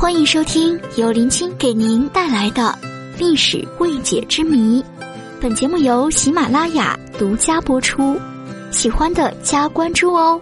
欢迎收听由林青给您带来的历史未解之谜。本节目由喜马拉雅独家播出，喜欢的加关注哦。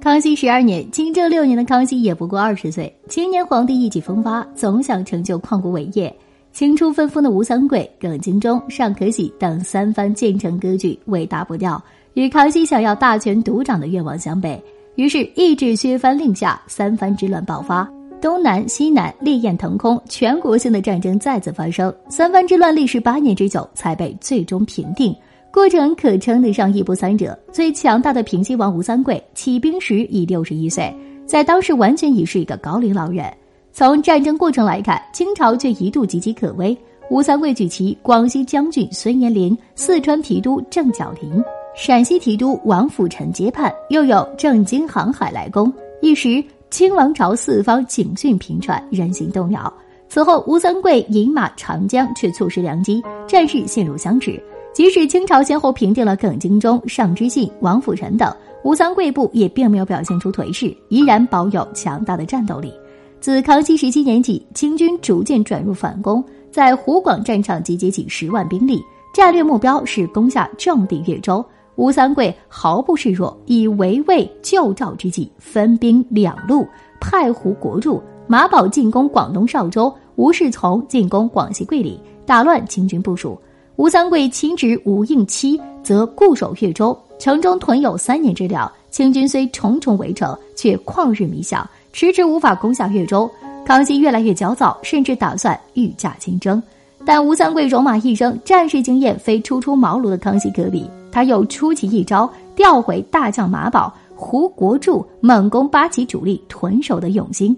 康熙十二年，清正六年的康熙也不过二十岁，青年皇帝意气风发，总想成就旷古伟业。青出愤风的吴三桂、耿精忠、尚可喜等三番建成割据，尾大不掉，与康熙想要大权独掌的愿望相悖。于是，意志削藩令下，三藩之乱爆发，东南西南烈焰腾空，全国性的战争再次发生。三藩之乱历时八年之久，才被最终平定。过程可称得上一波三折。最强大的平西王吴三桂起兵时已六十一岁，在当时完全已是一个高龄老人。从战争过程来看，清朝却一度岌岌可危。吴三桂举旗广西将军孙延龄、四川提督郑角林。陕西提督王辅臣接判，又有郑经航海来攻，一时清王朝四方警讯频传，人心动摇。此后，吴三桂引马长江，却错失良机，战事陷入僵持。即使清朝先后平定了耿精忠、尚之信、王辅臣等，吴三桂部也并没有表现出颓势，依然保有强大的战斗力。自康熙十七年起，清军逐渐转入反攻，在湖广战场集结起十万兵力，战略目标是攻下重地越州。吴三桂毫不示弱，以围魏救赵之计，分兵两路，派胡国柱、马宝进攻广东邵州，吴世从进攻广西桂林，打乱清军部署。吴三桂亲侄吴应期则固守越州，城中屯有三年之粮。清军虽重重围城，却旷日弥响，迟迟无法攻下越州。康熙越来越焦躁，甚至打算御驾亲征。但吴三桂戎马一生，战事经验非初出茅庐的康熙可比。他又出其一招，调回大将马宝、胡国柱猛攻八旗主力屯守的永兴。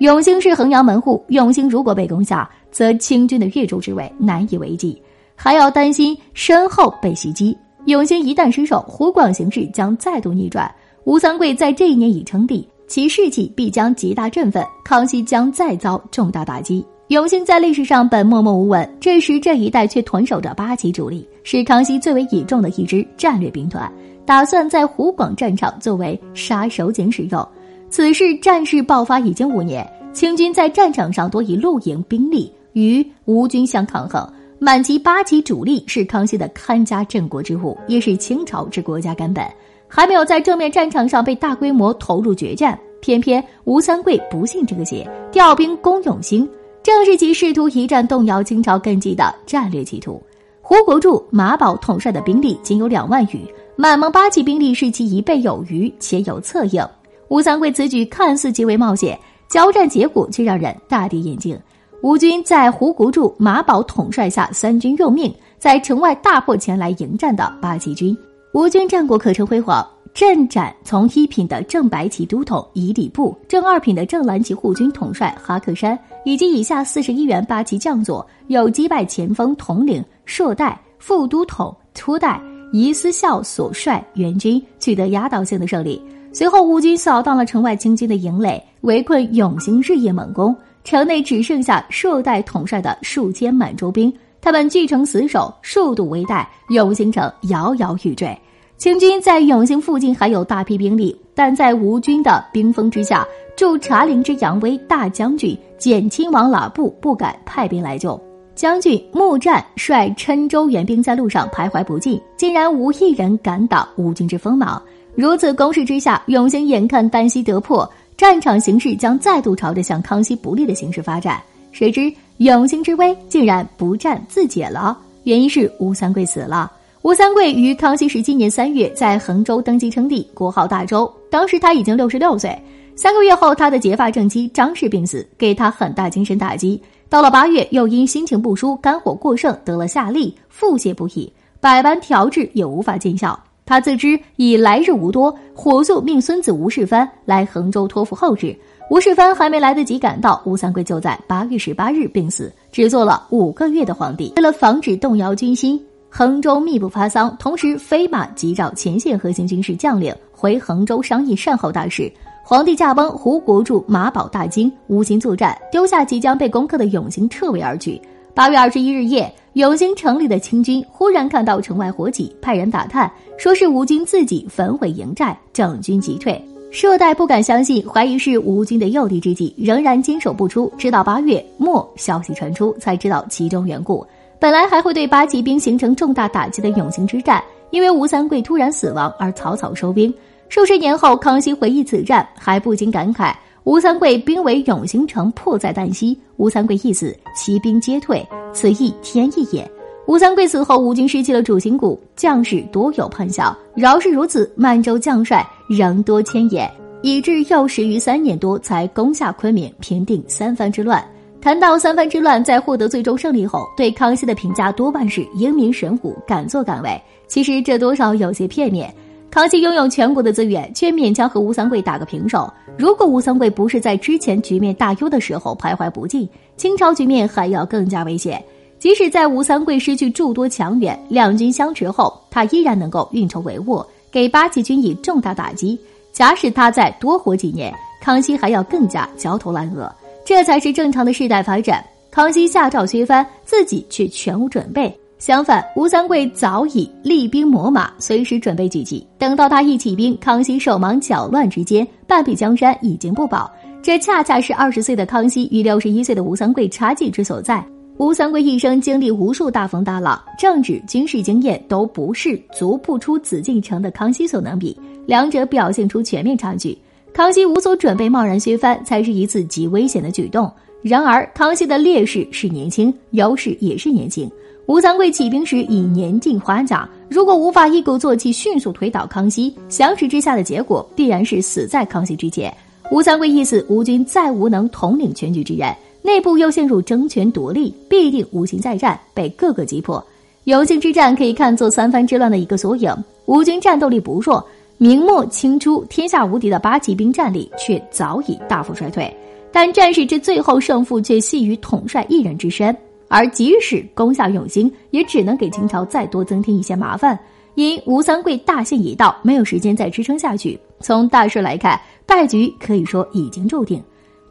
永兴是衡阳门户，永兴如果被攻下，则清军的越州之围难以为继，还要担心身后被袭击。永兴一旦失守，湖广形势将再度逆转。吴三桂在这一年已称帝，其士气必将极大振奋，康熙将再遭重大打击。永兴在历史上本默默无闻，这时这一带却屯守着八旗主力，是康熙最为倚重的一支战略兵团，打算在湖广战场作为杀手锏使用。此时战事爆发已经五年，清军在战场上多以露营兵力与吴军相抗衡，满旗八旗主力是康熙的看家镇国之物，也是清朝之国家根本，还没有在正面战场上被大规模投入决战。偏偏吴三桂不信这个邪，调兵攻永兴。正是其试图一战动摇清朝根基的战略企图。胡国柱、马宝统帅的兵力仅有两万余，满蒙八旗兵力是其一倍有余，且有策应。吴三桂此举看似极为冒险，交战结果却让人大跌眼镜。吴军在胡国柱、马宝统帅下，三军用命，在城外大破前来迎战的八旗军。吴军战果可称辉煌。镇斩从一品的正白旗都统以礼部，正二品的正蓝旗护军统帅哈克山，以及以下四十一员八旗将佐，有击败前锋统领硕代、副都统初代、仪思孝所率援军，取得压倒性的胜利。随后，吴军扫荡了城外清军的营垒，围困永兴，日夜猛攻，城内只剩下硕代统帅的数千满洲兵，他们据城死守，数度危殆，永兴城摇摇欲坠。清军在永兴附近还有大批兵力，但在吴军的兵锋之下，驻茶陵之杨威大将军简亲王喇布不敢派兵来救。将军穆战率郴州援兵在路上徘徊不进，竟然无一人敢挡吴军之锋芒。如此攻势之下，永兴眼看旦夕得破，战场形势将再度朝着向康熙不利的形势发展。谁知永兴之危竟然不战自解了，原因是吴三桂死了。吴三桂于康熙十七年三月在衡州登基称帝，国号大周。当时他已经六十六岁。三个月后，他的结发正妻张氏病死，给他很大精神打击。到了八月，又因心情不舒，肝火过盛，得了下痢，腹泻不已，百般调治也无法见效。他自知已来日无多，火速命孙子吴世蕃来衡州托付后事。吴世蕃还没来得及赶到，吴三桂就在八月十八日病死，只做了五个月的皇帝。为了防止动摇军心。衡州密不发丧，同时飞马急召前线核心军事将领回衡州商议善后大事。皇帝驾崩，胡国柱、马宝大惊，无心作战，丢下即将被攻克的永兴，撤围而去。八月二十一日夜，永兴城里的清军忽然看到城外火起，派人打探，说是吴军自己焚毁营寨，整军急退。硕代不敢相信，怀疑是吴军的诱敌之计，仍然坚守不出，直到八月末消息传出，才知道其中缘故。本来还会对八旗兵形成重大打击的永兴之战，因为吴三桂突然死亡而草草收兵。数十年后，康熙回忆此战，还不禁感慨：吴三桂兵围永兴城，迫在旦夕。吴三桂一死，骑兵皆退，此亦天意也。吴三桂死后，吴军失去了主心骨，将士多有叛效。饶是如此，满洲将帅仍多牵延，以致又十余三年多才攻下昆明，平定三藩之乱。谈到三藩之乱，在获得最终胜利后，对康熙的评价多半是英明神武，敢作敢为。其实这多少有些片面。康熙拥有全国的资源，却勉强和吴三桂打个平手。如果吴三桂不是在之前局面大优的时候徘徊不进，清朝局面还要更加危险。即使在吴三桂失去诸多强援，两军相持后，他依然能够运筹帷幄，给八旗军以重大打击。假使他再多活几年，康熙还要更加焦头烂额。这才是正常的世代发展。康熙下诏削藩，自己却全无准备。相反，吴三桂早已厉兵秣马，随时准备举击。等到他一起兵，康熙手忙脚乱之间，半壁江山已经不保。这恰恰是二十岁的康熙与六十一岁的吴三桂差距之所在。吴三桂一生经历无数大风大浪，政治、军事经验都不是足不出紫禁城的康熙所能比，两者表现出全面差距。康熙无所准备，贸然削藩，才是一次极危险的举动。然而，康熙的劣势是年轻，优势也是年轻。吴三桂起兵时已年近花甲，如果无法一鼓作气迅速推倒康熙，相持之下的结果必然是死在康熙之前。吴三桂一死，吴军再无能统领全局之人。内部又陷入争权夺利，必定无心再战，被各个击破。永兴之战可以看作三藩之乱的一个缩影。吴军战斗力不弱，明末清初天下无敌的八旗兵战力却早已大幅衰退。但战事之最后胜负却系于统帅一人之身，而即使攻下永兴，也只能给清朝再多增添一些麻烦。因吴三桂大限已到，没有时间再支撑下去。从大势来看，败局可以说已经注定。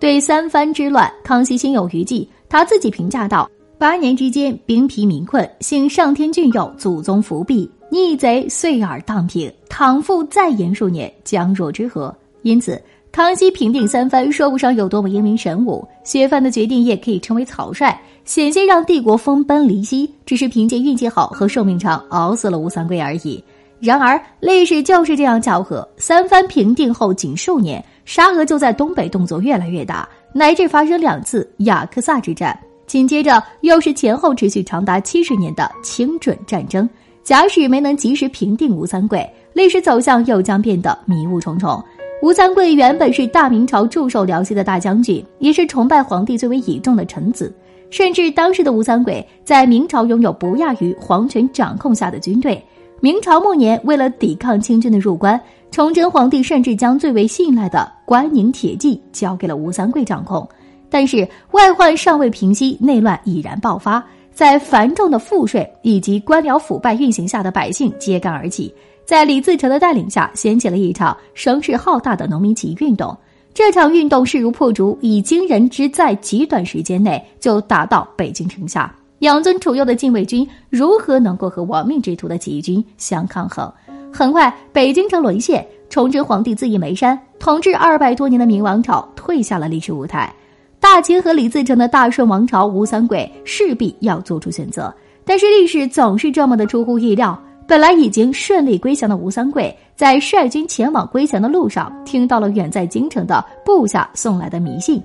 对三藩之乱，康熙心有余悸。他自己评价道：“八年之间，兵疲民困，幸上天眷佑，祖宗福庇，逆贼遂而荡平。倘复再延数年，将若之何？”因此，康熙平定三藩，说不上有多么英明神武。削藩的决定也可以称为草率，险些让帝国分崩离析。只是凭借运气好和寿命长，熬死了吴三桂而已。然而，历史就是这样巧合。三藩平定后，仅数年。沙俄就在东北动作越来越大，乃至发生两次雅克萨之战，紧接着又是前后持续长达七十年的清准战争。假使没能及时平定吴三桂，历史走向又将变得迷雾重重。吴三桂原本是大明朝驻守辽西的大将军，也是崇拜皇帝最为倚重的臣子，甚至当时的吴三桂在明朝拥有不亚于皇权掌控下的军队。明朝末年，为了抵抗清军的入关。崇祯皇帝甚至将最为信赖的关宁铁骑交给了吴三桂掌控，但是外患尚未平息，内乱已然爆发。在繁重的赋税以及官僚腐败运行下的百姓揭竿而起，在李自成的带领下，掀起了一场声势浩大的农民起义运动。这场运动势如破竹，以惊人之在极短时间内就打到北京城下。养尊处优的禁卫军如何能够和亡命之徒的起义军相抗衡？很快，北京城沦陷，崇祯皇帝自缢眉山，统治二百多年的明王朝退下了历史舞台。大清和李自成的大顺王朝，吴三桂势必要做出选择。但是历史总是这么的出乎意料，本来已经顺利归降的吴三桂，在率军前往归降的路上，听到了远在京城的部下送来的迷信。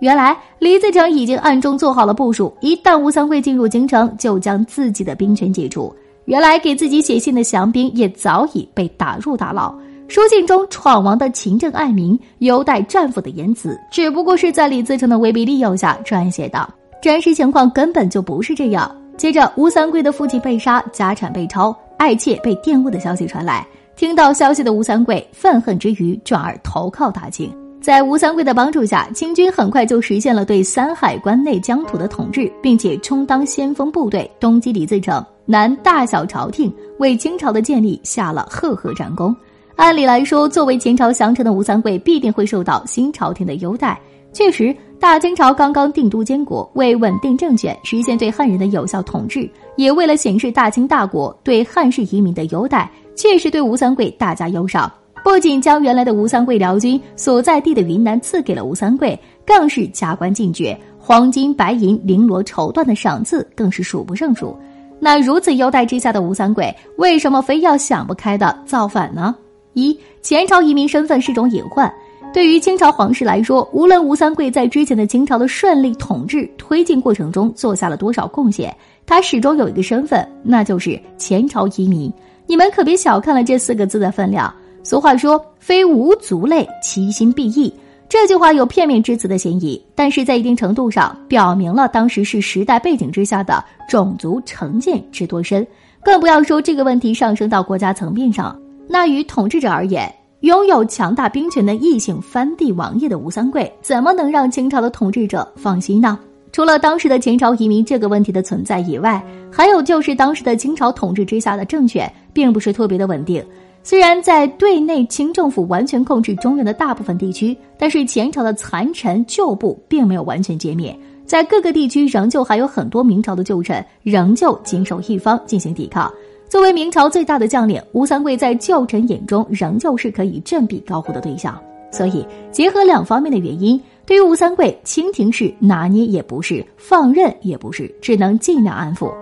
原来李自成已经暗中做好了部署，一旦吴三桂进入京城，就将自己的兵权解除。原来给自己写信的降兵也早已被打入大牢。书信中闯王的勤政爱民、优待战俘的言辞，只不过是在李自成的威逼利诱下撰写的。真实情况根本就不是这样。接着，吴三桂的父亲被杀，家产被抄，爱妾被玷污的消息传来。听到消息的吴三桂愤恨之余，转而投靠大清。在吴三桂的帮助下，清军很快就实现了对三海关内疆土的统治，并且充当先锋部队，东击李自成。南大小朝廷为清朝的建立下了赫赫战功。按理来说，作为前朝降臣的吴三桂必定会受到新朝廷的优待。确实，大清朝刚刚定都监国，为稳定政权、实现对汉人的有效统治，也为了显示大清大国对汉室移民的优待，确实对吴三桂大加优赏。不仅将原来的吴三桂辽军所在地的云南赐给了吴三桂，更是加官进爵，黄金白银绫罗绸缎的赏赐更是数不胜数。那如此优待之下的吴三桂，为什么非要想不开的造反呢？一前朝移民身份是种隐患。对于清朝皇室来说，无论吴三桂在之前的清朝的顺利统治推进过程中做下了多少贡献，他始终有一个身份，那就是前朝移民。你们可别小看了这四个字的分量。俗话说：“非吾族类，其心必异。”这句话有片面之词的嫌疑，但是在一定程度上表明了当时是时代背景之下的种族成见之多深。更不要说这个问题上升到国家层面上，那于统治者而言，拥有强大兵权的异姓藩地王爷的吴三桂，怎么能让清朝的统治者放心呢？除了当时的前朝移民这个问题的存在以外，还有就是当时的清朝统治之下的政权并不是特别的稳定。虽然在对内清政府完全控制中原的大部分地区，但是前朝的残臣旧部并没有完全歼灭，在各个地区仍旧还有很多明朝的旧臣仍旧坚守一方进行抵抗。作为明朝最大的将领，吴三桂在旧臣眼中仍旧是可以振臂高呼的对象。所以，结合两方面的原因，对于吴三桂，清廷是拿捏也不是，放任也不是，只能尽量安抚。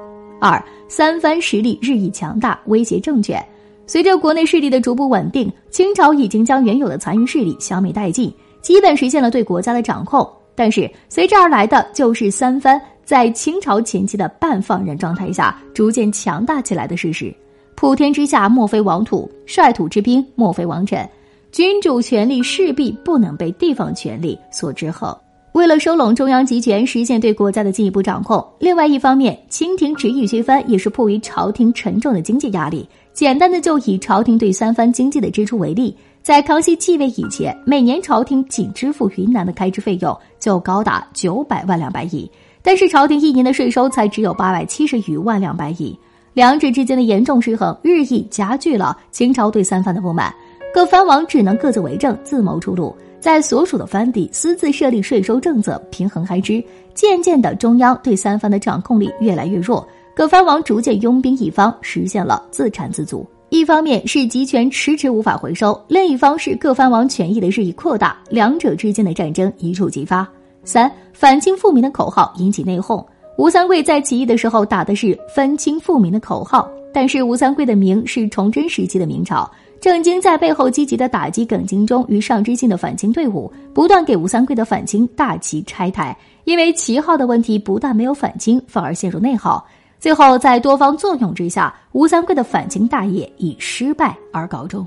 二三藩实力日益强大，威胁政权。随着国内势力的逐步稳定，清朝已经将原有的残余势力消灭殆尽，基本实现了对国家的掌控。但是随之而来的就是三藩在清朝前期的半放任状态下逐渐强大起来的事实。普天之下莫非王土，率土之滨莫非王臣。君主权力势必不能被地方权力所制衡。为了收拢中央集权，实现对国家的进一步掌控，另外一方面，清廷执意削藩也是迫于朝廷沉重的经济压力。简单的就以朝廷对三藩经济的支出为例，在康熙继位以前，每年朝廷仅支付云南的开支费用就高达九百万两白银，但是朝廷一年的税收才只有八百七十余万两白银，两者之间的严重失衡，日益加剧了清朝对三藩的不满，各藩王只能各自为政，自谋出路，在所属的藩地私自设立税收政策，平衡开支，渐渐的，中央对三藩的掌控力越来越弱。各藩王逐渐拥兵一方，实现了自产自足。一方面是集权迟迟无法回收，另一方是各藩王权益的日益扩大，两者之间的战争一触即发。三反清复明的口号引起内讧。吴三桂在起义的时候打的是反清复明的口号，但是吴三桂的明是崇祯时期的明朝，郑经在背后积极的打击耿精忠与上知信的反清队伍，不断给吴三桂的反清大旗拆台。因为旗号的问题，不但没有反清，反而陷入内耗。最后，在多方作用之下，吴三桂的反清大业以失败而告终。